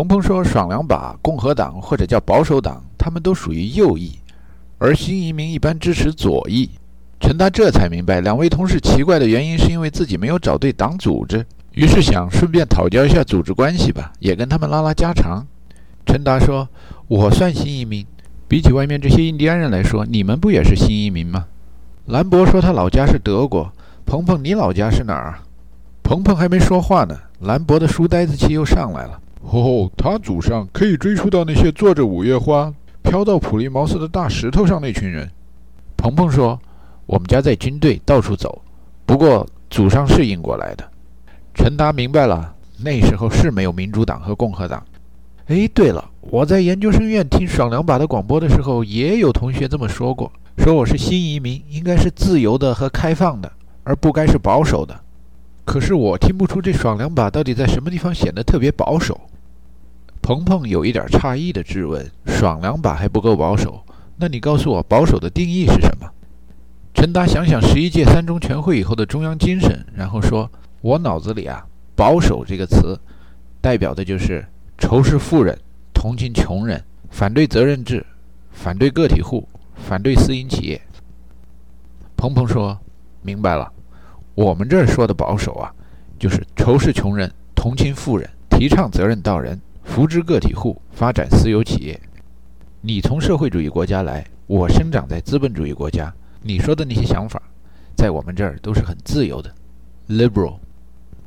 鹏鹏说：“爽两把，共和党或者叫保守党，他们都属于右翼，而新移民一般支持左翼。”陈达这才明白，两位同事奇怪的原因是因为自己没有找对党组织，于是想顺便讨教一下组织关系吧，也跟他们拉拉家常。陈达说：“我算新移民，比起外面这些印第安人来说，你们不也是新移民吗？”兰博说：“他老家是德国。”鹏鹏，你老家是哪儿？鹏鹏还没说话呢，兰博的书呆子气又上来了。哦，他祖上可以追溯到那些坐着五月花飘到普利茅斯的大石头上那群人。鹏鹏说：“我们家在军队到处走，不过祖上是英国来的。”陈达明白了，那时候是没有民主党和共和党。哎，对了，我在研究生院听爽两把的广播的时候，也有同学这么说过，说我是新移民，应该是自由的和开放的，而不该是保守的。可是我听不出这爽两把到底在什么地方显得特别保守。鹏鹏有一点诧异的质问：“爽两把还不够保守？那你告诉我，保守的定义是什么？”陈达想想十一届三中全会以后的中央精神，然后说：“我脑子里啊，保守这个词，代表的就是仇视富人、同情穷人、反对责任制、反对个体户、反对私营企业。”鹏鹏说：“明白了，我们这儿说的保守啊，就是仇视穷人、同情富人、提倡责任到人。”扶植个体户，发展私有企业。你从社会主义国家来，我生长在资本主义国家。你说的那些想法，在我们这儿都是很自由的，liberal。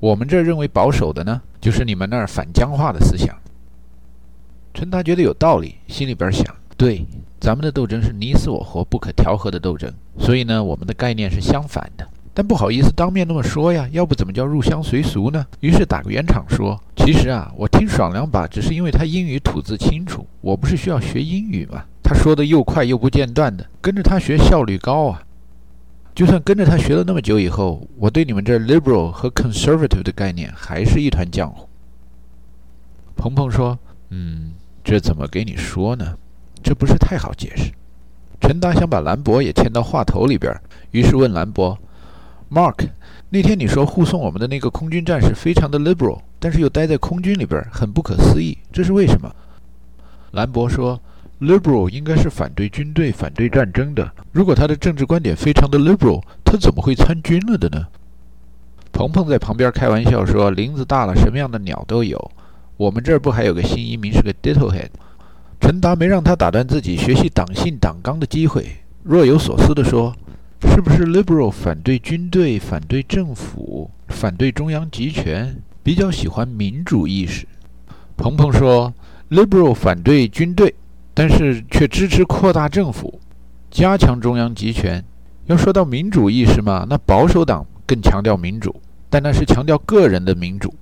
我们这儿认为保守的呢，就是你们那儿反僵化的思想。陈达觉得有道理，心里边想：对，咱们的斗争是你死我活、不可调和的斗争，所以呢，我们的概念是相反的。但不好意思当面那么说呀，要不怎么叫入乡随俗呢？于是打个圆场说：“其实啊，我听爽两把，只是因为他英语吐字清楚，我不是需要学英语吗？他说的又快又不间断的，跟着他学效率高啊。就算跟着他学了那么久以后，我对你们这 liberal 和 conservative 的概念还是一团浆糊。”鹏鹏说：“嗯，这怎么给你说呢？这不是太好解释。”陈达想把兰博也牵到话头里边，于是问兰博。Mark，那天你说护送我们的那个空军战士非常的 liberal，但是又待在空军里边，很不可思议，这是为什么？兰博说，liberal 应该是反对军队、反对战争的。如果他的政治观点非常的 liberal，他怎么会参军了的呢？鹏鹏在旁边开玩笑说，林子大了，什么样的鸟都有。我们这儿不还有个新移民是个 ditto head？陈达没让他打断自己学习党性党纲的机会，若有所思地说。是不是 liberal 反对军队、反对政府、反对中央集权，比较喜欢民主意识？鹏鹏说，liberal 反对军队，但是却支持扩大政府，加强中央集权。要说到民主意识嘛，那保守党更强调民主，但那是强调个人的民主。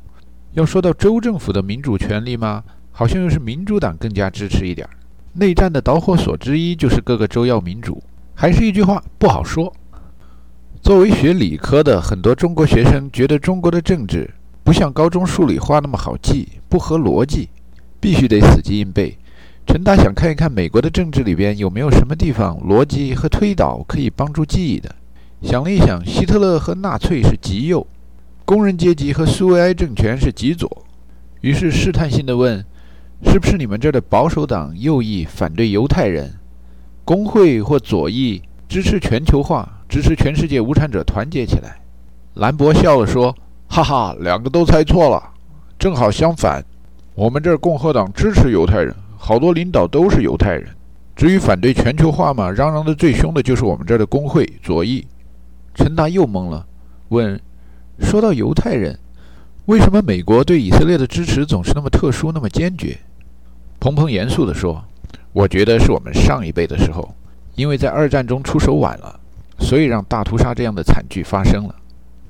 要说到州政府的民主权利嘛，好像又是民主党更加支持一点儿。内战的导火索之一就是各个州要民主。还是一句话，不好说。作为学理科的，很多中国学生觉得中国的政治不像高中数理化那么好记，不合逻辑，必须得死记硬背。陈达想看一看美国的政治里边有没有什么地方逻辑和推导可以帮助记忆的。想了一想，希特勒和纳粹是极右，工人阶级和苏维埃政权是极左，于是试探性的问：“是不是你们这儿的保守党右翼反对犹太人？”工会或左翼支持全球化，支持全世界无产者团结起来。兰博笑了说：“哈哈，两个都猜错了，正好相反。我们这儿共和党支持犹太人，好多领导都是犹太人。至于反对全球化嘛，嚷嚷的最凶的就是我们这儿的工会左翼。”陈达又懵了，问：“说到犹太人，为什么美国对以色列的支持总是那么特殊，那么坚决？”鹏鹏严肃地说。我觉得是我们上一辈的时候，因为在二战中出手晚了，所以让大屠杀这样的惨剧发生了，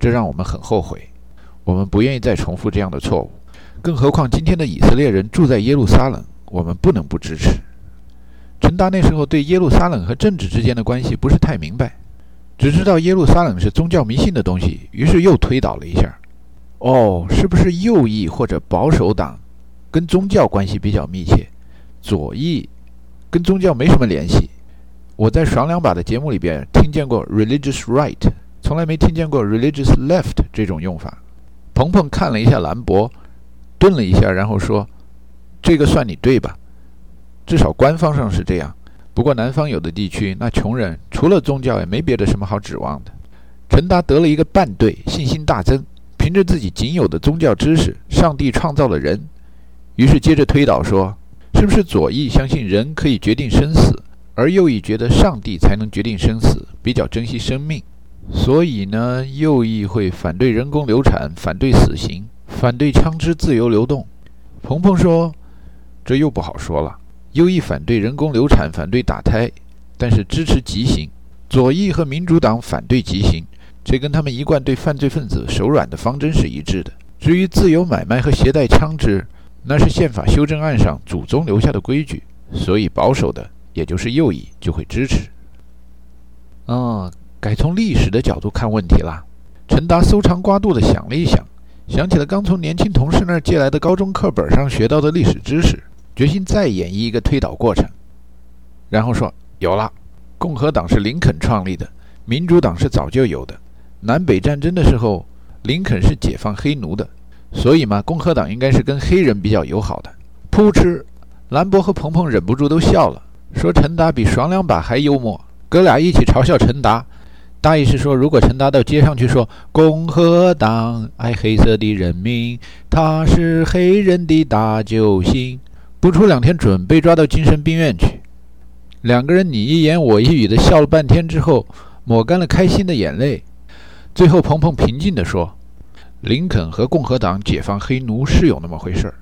这让我们很后悔。我们不愿意再重复这样的错误。更何况今天的以色列人住在耶路撒冷，我们不能不支持。陈达那时候对耶路撒冷和政治之间的关系不是太明白，只知道耶路撒冷是宗教迷信的东西，于是又推导了一下。哦，是不是右翼或者保守党跟宗教关系比较密切？左翼？跟宗教没什么联系。我在爽两把的节目里边听见过 religious right，从来没听见过 religious left 这种用法。鹏鹏看了一下兰博，顿了一下，然后说：“这个算你对吧？至少官方上是这样。不过南方有的地区，那穷人除了宗教也没别的什么好指望的。陈达得了一个半对，信心大增，凭着自己仅有的宗教知识，上帝创造了人，于是接着推导说，是不是左翼相信人可以决定生死，而右翼觉得上帝才能决定生死，比较珍惜生命，所以呢，右翼会反对人工流产，反对死刑，反对枪支自由流动。鹏鹏说，这又不好说了。右翼反对人工流产，反对打胎，但是支持极刑；左翼和民主党反对极刑，这跟他们一贯对犯罪分子手软的方针是一致的。至于自由买卖和携带枪支，那是宪法修正案上祖宗留下的规矩，所以保守的，也就是右翼就会支持。啊，该从历史的角度看问题啦。陈达搜肠刮肚地想了一想，想起了刚从年轻同事那儿借来的高中课本上学到的历史知识。决心再演绎一个推导过程，然后说：“有了，共和党是林肯创立的，民主党是早就有的。南北战争的时候，林肯是解放黑奴的，所以嘛，共和党应该是跟黑人比较友好的。”噗嗤，兰博和鹏鹏忍不住都笑了，说：“陈达比爽两把还幽默。”哥俩一起嘲笑陈达，大意是说，如果陈达到街上去说：“共和党爱黑色的人民，他是黑人的大救星。”不出两天，准被抓到精神病院去。两个人你一言我一语的笑了半天之后，抹干了开心的眼泪。最后，鹏鹏平静地说：“林肯和共和党解放黑奴是有那么回事儿，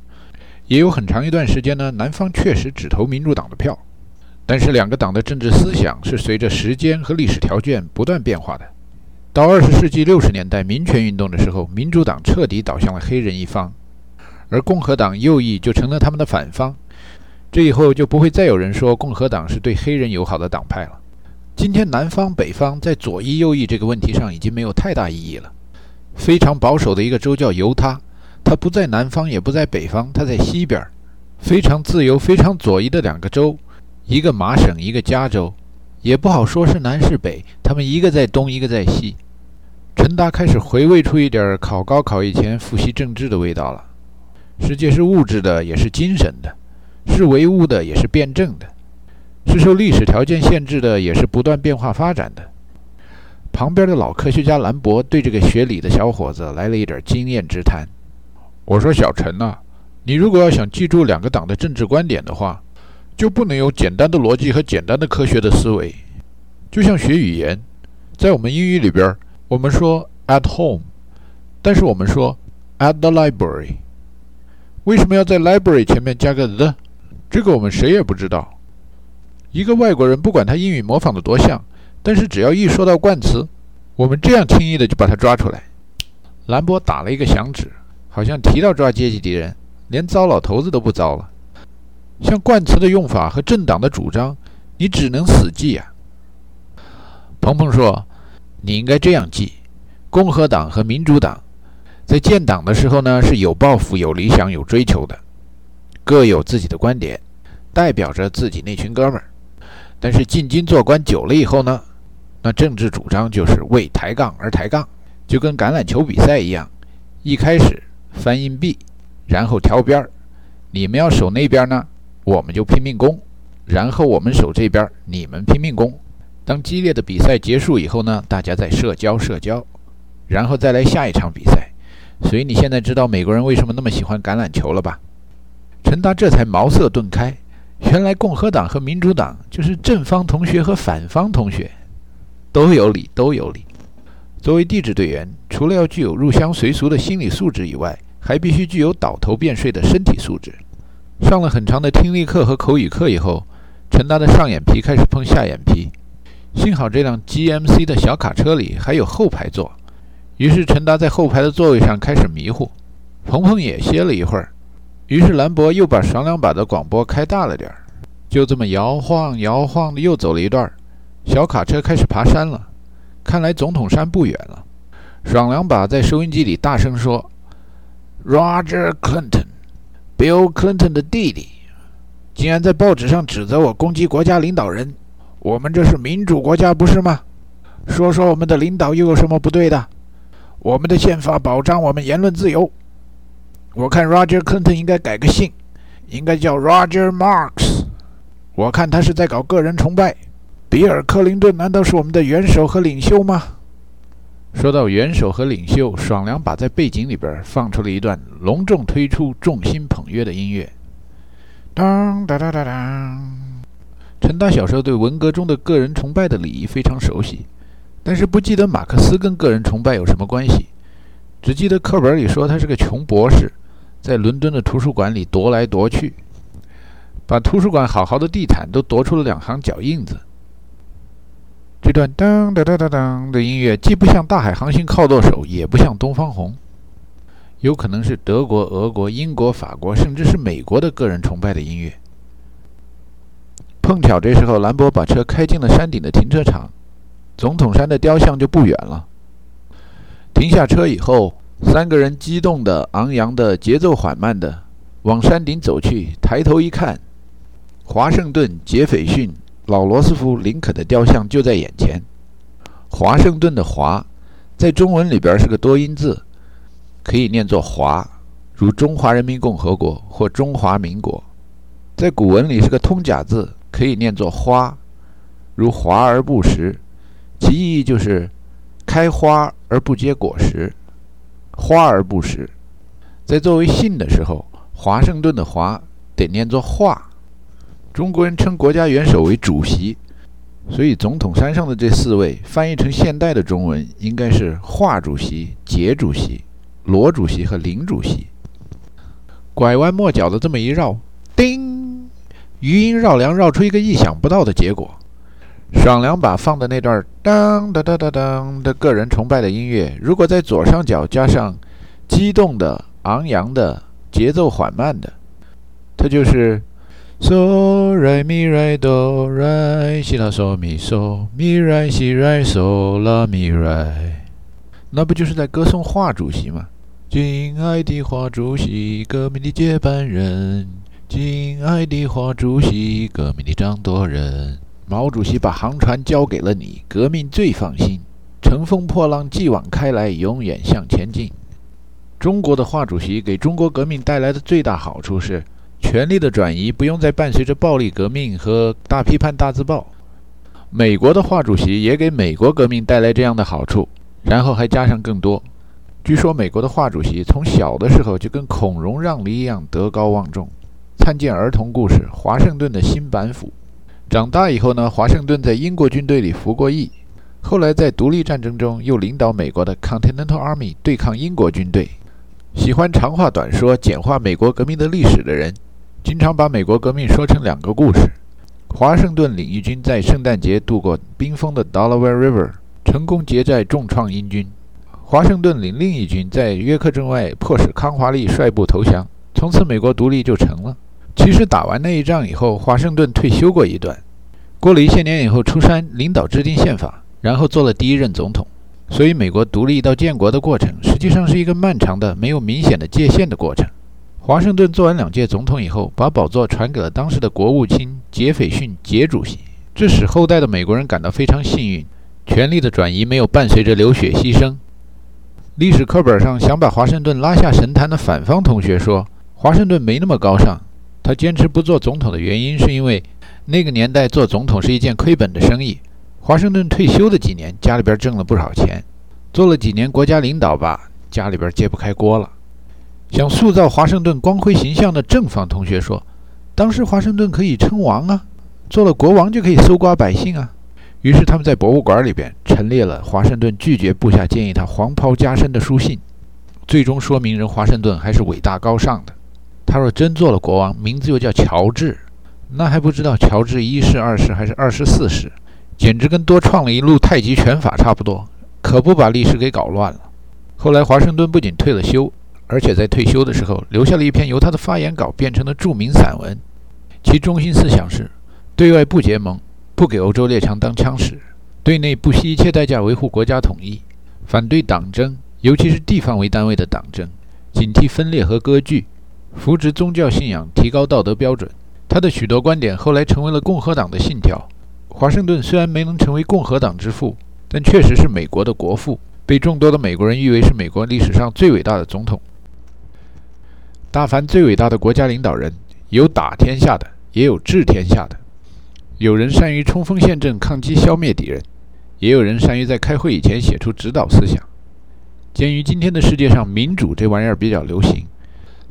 也有很长一段时间呢，南方确实只投民主党的票。但是，两个党的政治思想是随着时间和历史条件不断变化的。到二十世纪六十年代民权运动的时候，民主党彻底倒向了黑人一方。”而共和党右翼就成了他们的反方，这以后就不会再有人说共和党是对黑人友好的党派了。今天南方北方在左翼右翼这个问题上已经没有太大意义了。非常保守的一个州叫犹他，它不在南方也不在北方，它在西边。非常自由非常左翼的两个州，一个麻省一个加州，也不好说是南是北，他们一个在东一个在西。陈达开始回味出一点考高考以前复习政治的味道了。世界是物质的，也是精神的；是唯物的，也是辩证的；是受历史条件限制的，也是不断变化发展的。旁边的老科学家兰博对这个学理的小伙子来了一点经验之谈。我说：“小陈呐，你如果要想记住两个党的政治观点的话，就不能有简单的逻辑和简单的科学的思维。就像学语言，在我们英语里边，我们说 at home，但是我们说 at the library。”为什么要在 library 前面加个 the？这个我们谁也不知道。一个外国人不管他英语模仿的多像，但是只要一说到冠词，我们这样轻易的就把它抓出来。兰博打了一个响指，好像提到抓阶级敌人，连糟老头子都不糟了。像冠词的用法和政党的主张，你只能死记呀。鹏鹏说：“你应该这样记：共和党和民主党。”在建党的时候呢，是有抱负、有理想、有追求的，各有自己的观点，代表着自己那群哥们儿。但是进京做官久了以后呢，那政治主张就是为抬杠而抬杠，就跟橄榄球比赛一样，一开始翻硬币，然后挑边儿，你们要守那边呢，我们就拼命攻，然后我们守这边，你们拼命攻。当激烈的比赛结束以后呢，大家再社交社交，然后再来下一场比赛。所以你现在知道美国人为什么那么喜欢橄榄球了吧？陈达这才茅塞顿开，原来共和党和民主党就是正方同学和反方同学，都有理，都有理。作为地质队员，除了要具有入乡随俗的心理素质以外，还必须具有倒头便睡的身体素质。上了很长的听力课和口语课以后，陈达的上眼皮开始碰下眼皮。幸好这辆 GMC 的小卡车里还有后排座。于是陈达在后排的座位上开始迷糊，鹏鹏也歇了一会儿。于是兰博又把爽两把的广播开大了点儿，就这么摇晃摇晃的又走了一段，小卡车开始爬山了。看来总统山不远了。爽两把在收音机里大声说：“Roger Clinton，Bill Clinton 的弟弟，竟然在报纸上指责我攻击国家领导人。我们这是民主国家，不是吗？说说我们的领导又有什么不对的？”我们的宪法保障我们言论自由。我看 Roger Clinton 应该改个姓，应该叫 Roger Marks。我看他是在搞个人崇拜。比尔·克林顿难道是我们的元首和领袖吗？说到元首和领袖，爽良把在背景里边放出了一段隆重推出、众星捧月的音乐。当当当当当。陈达小时候对文革中的个人崇拜的礼仪非常熟悉，但是不记得马克思跟个人崇拜有什么关系，只记得课本里说他是个穷博士，在伦敦的图书馆里踱来踱去，把图书馆好好的地毯都踱出了两行脚印子。这段当当当当当的音乐既不像《大海航行靠舵手》，也不像《东方红》，有可能是德国、俄国、英国、法国，甚至是美国的个人崇拜的音乐。碰巧这时候，兰博把车开进了山顶的停车场，总统山的雕像就不远了。停下车以后，三个人激动的、昂扬的、节奏缓慢的往山顶走去。抬头一看，华盛顿、杰斐逊。老罗斯福、林肯的雕像就在眼前。华盛顿的“华”在中文里边是个多音字，可以念作“华”，如中华人民共和国或中华民国；在古文里是个通假字，可以念作“花”，如华而不实，其意义就是开花而不结果实，花而不实。在作为姓的时候，华盛顿的“华”得念作“化”。中国人称国家元首为主席，所以总统山上的这四位翻译成现代的中文应该是华主席、杰主席、罗主席和林主席。拐弯抹角的这么一绕，叮，余音绕梁，绕出一个意想不到的结果。爽两把放的那段当当当当当的个人崇拜的音乐，如果在左上角加上激动的、昂扬的、节奏缓慢的，它就是。嗦来咪来哆来西拉嗦咪嗦咪来西来嗦拉咪来，那不就是在歌颂华主席吗？敬爱的华主席，革命的接班人。敬爱的华主席，革命的掌舵人。毛主席把航船交给了你，革命最放心。乘风破浪，继往开来，永远向前进。中国的华主席给中国革命带来的最大好处是。权力的转移不用再伴随着暴力革命和大批判、大字报。美国的华主席也给美国革命带来这样的好处，然后还加上更多。据说美国的华主席从小的时候就跟孔融让梨一样德高望重。参见儿童故事《华盛顿的新板斧》。长大以后呢，华盛顿在英国军队里服过役，后来在独立战争中又领导美国的 Continental Army 对抗英国军队。喜欢长话短说、简化美国革命的历史的人。经常把美国革命说成两个故事：华盛顿领域军在圣诞节渡过冰封的 Delaware River，成功劫寨重创英军；华盛顿领另一军在约克镇外迫使康华利率部投降，从此美国独立就成了。其实打完那一仗以后，华盛顿退休过一段，过了一些年以后出山领导制定宪法，然后做了第一任总统。所以，美国独立到建国的过程实际上是一个漫长的、没有明显的界限的过程。华盛顿做完两届总统以后，把宝座传给了当时的国务卿杰斐逊杰主席，这使后代的美国人感到非常幸运。权力的转移没有伴随着流血牺牲。历史课本上想把华盛顿拉下神坛的反方同学说，华盛顿没那么高尚。他坚持不做总统的原因，是因为那个年代做总统是一件亏本的生意。华盛顿退休的几年，家里边挣了不少钱，做了几年国家领导吧，家里边揭不开锅了。想塑造华盛顿光辉形象的正方同学说：“当时华盛顿可以称王啊，做了国王就可以搜刮百姓啊。”于是他们在博物馆里边陈列了华盛顿拒绝部下建议他黄袍加身的书信，最终说明人华盛顿还是伟大高尚的。他若真做了国王，名字又叫乔治，那还不知道乔治一世、二世还是二十四世，简直跟多创了一路太极拳法差不多，可不把历史给搞乱了。后来华盛顿不仅退了休。而且在退休的时候，留下了一篇由他的发言稿变成的著名散文，其中心思想是：对外不结盟，不给欧洲列强当枪使；对内不惜一切代价维护国家统一，反对党争，尤其是地方为单位的党争，警惕分裂和割据，扶植宗教信仰，提高道德标准。他的许多观点后来成为了共和党的信条。华盛顿虽然没能成为共和党之父，但确实是美国的国父，被众多的美国人誉为是美国历史上最伟大的总统。大凡最伟大的国家领导人，有打天下的，也有治天下的。有人善于冲锋陷阵、抗击消灭敌人，也有人善于在开会以前写出指导思想。鉴于今天的世界上民主这玩意儿比较流行，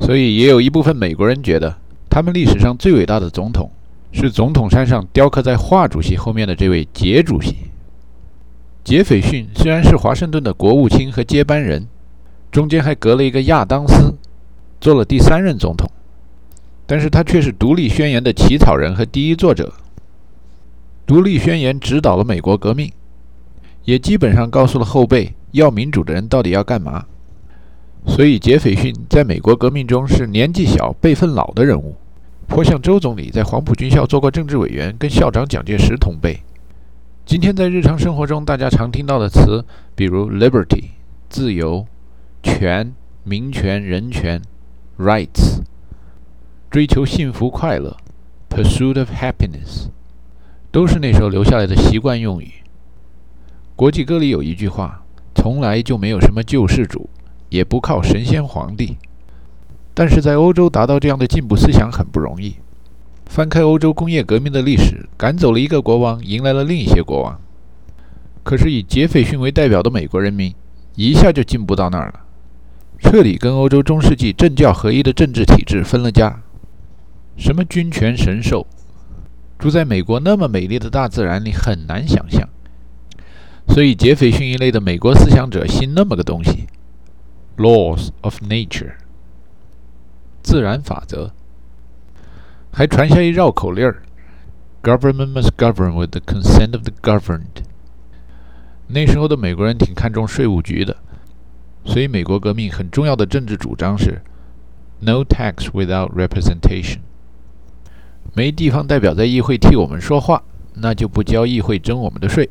所以也有一部分美国人觉得，他们历史上最伟大的总统是总统山上雕刻在华主席后面的这位杰主席。杰斐逊虽然是华盛顿的国务卿和接班人，中间还隔了一个亚当斯，做了第三任总统，但是他却是独立宣言的起草人和第一作者。独立宣言指导了美国革命，也基本上告诉了后辈要民主的人到底要干嘛。所以杰斐逊在美国革命中是年纪小、辈分老的人物，颇像周总理在黄埔军校做过政治委员，跟校长蒋介石同辈。今天在日常生活中，大家常听到的词，比如 liberty 自由、权民权、人权 rights、追求幸福快乐 pursuit of happiness，都是那时候留下来的习惯用语。国际歌里有一句话：“从来就没有什么救世主，也不靠神仙皇帝。”但是在欧洲达到这样的进步思想很不容易。翻开欧洲工业革命的历史，赶走了一个国王，迎来了另一些国王。可是以杰斐逊为代表的美国人民，一下就进步到那儿了，彻底跟欧洲中世纪政教合一的政治体制分了家。什么君权神授，住在美国那么美丽的大自然里很难想象。所以杰斐逊一类的美国思想者信那么个东西：laws of nature，自然法则。还传下一绕口令儿：“Government must govern with the consent of the governed。”那时候的美国人挺看重税务局的，所以美国革命很重要的政治主张是 “No tax without representation”。没地方代表在议会替我们说话，那就不交议会征我们的税。